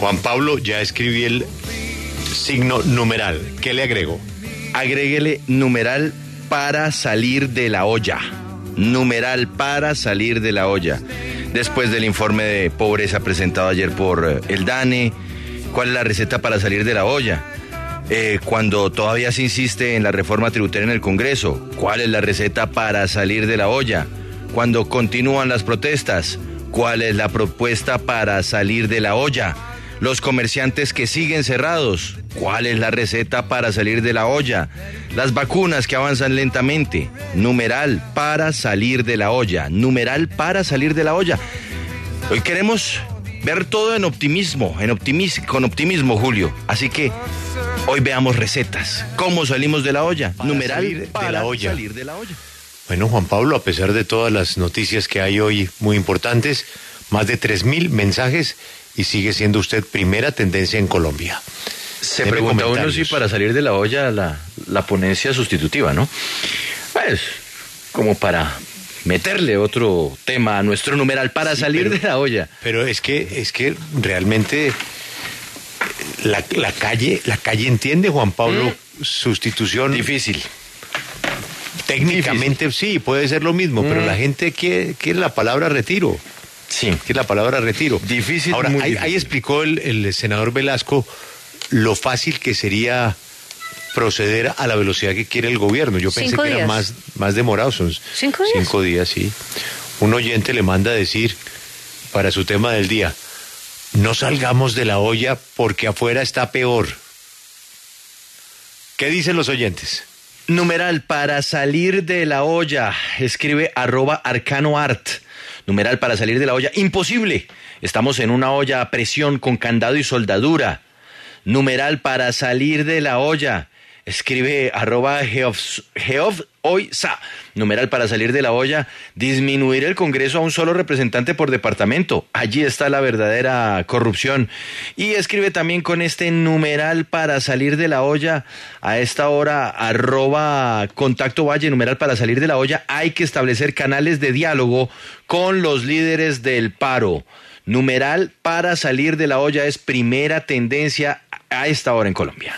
Juan Pablo, ya escribí el signo numeral. ¿Qué le agrego? Agréguele numeral para salir de la olla. Numeral para salir de la olla. Después del informe de pobreza presentado ayer por eh, el DANE, ¿cuál es la receta para salir de la olla? Eh, cuando todavía se insiste en la reforma tributaria en el Congreso, ¿cuál es la receta para salir de la olla? Cuando continúan las protestas, ¿cuál es la propuesta para salir de la olla? Los comerciantes que siguen cerrados, ¿cuál es la receta para salir de la olla? Las vacunas que avanzan lentamente, numeral para salir de la olla, numeral para salir de la olla. Hoy queremos ver todo en optimismo, en optimis con optimismo, Julio. Así que hoy veamos recetas. ¿Cómo salimos de la olla? Para numeral salir de para la olla. salir de la olla. Bueno, Juan Pablo, a pesar de todas las noticias que hay hoy muy importantes, más de 3.000 mensajes y sigue siendo usted primera tendencia en Colombia. Se Deme pregunta uno si para salir de la olla la, la ponencia sustitutiva, ¿no? Pues, como para meterle otro tema a nuestro numeral para Sí, salir pero- de la olla. Pero es que, es que realmente la, la calle, la calle entiende, Juan Pablo, sustitución. Difícil. Técnicamente sí, puede ser lo mismo, pero Mm. la gente quiere, quiere la palabra retiro. Sí. Quiere la palabra retiro. Difícil, Ahora, muy ahí, difícil. ahí explicó el, el senador Velasco lo fácil que sería proceder a la velocidad que quiere el gobierno. Yo pensé Cinco que era más, más demorado. Son ¿Cinco días? Cinco días, sí. Un oyente le manda a decir para su tema del día, no salgamos de la olla porque afuera está peor. ¿Qué dicen los oyentes? Numeral para salir de la olla. Escribe arroba arcanoart. Numeral para salir de la olla. Imposible. Estamos en una olla a presión con candado y soldadura. Numeral para salir de la olla. Escribe arroba geof- geofoisa. Numeral para salir de la olla. Disminuir el Congreso a un solo representante por departamento. Allí está la verdadera corrupción. Y escribe también con este numeral para salir de la olla. A esta hora, arroba contacto valle, numeral para salir de la olla. Hay que establecer canales de diálogo con los líderes del paro. Numeral para salir de la olla es primera tendencia a esta hora en Colombia.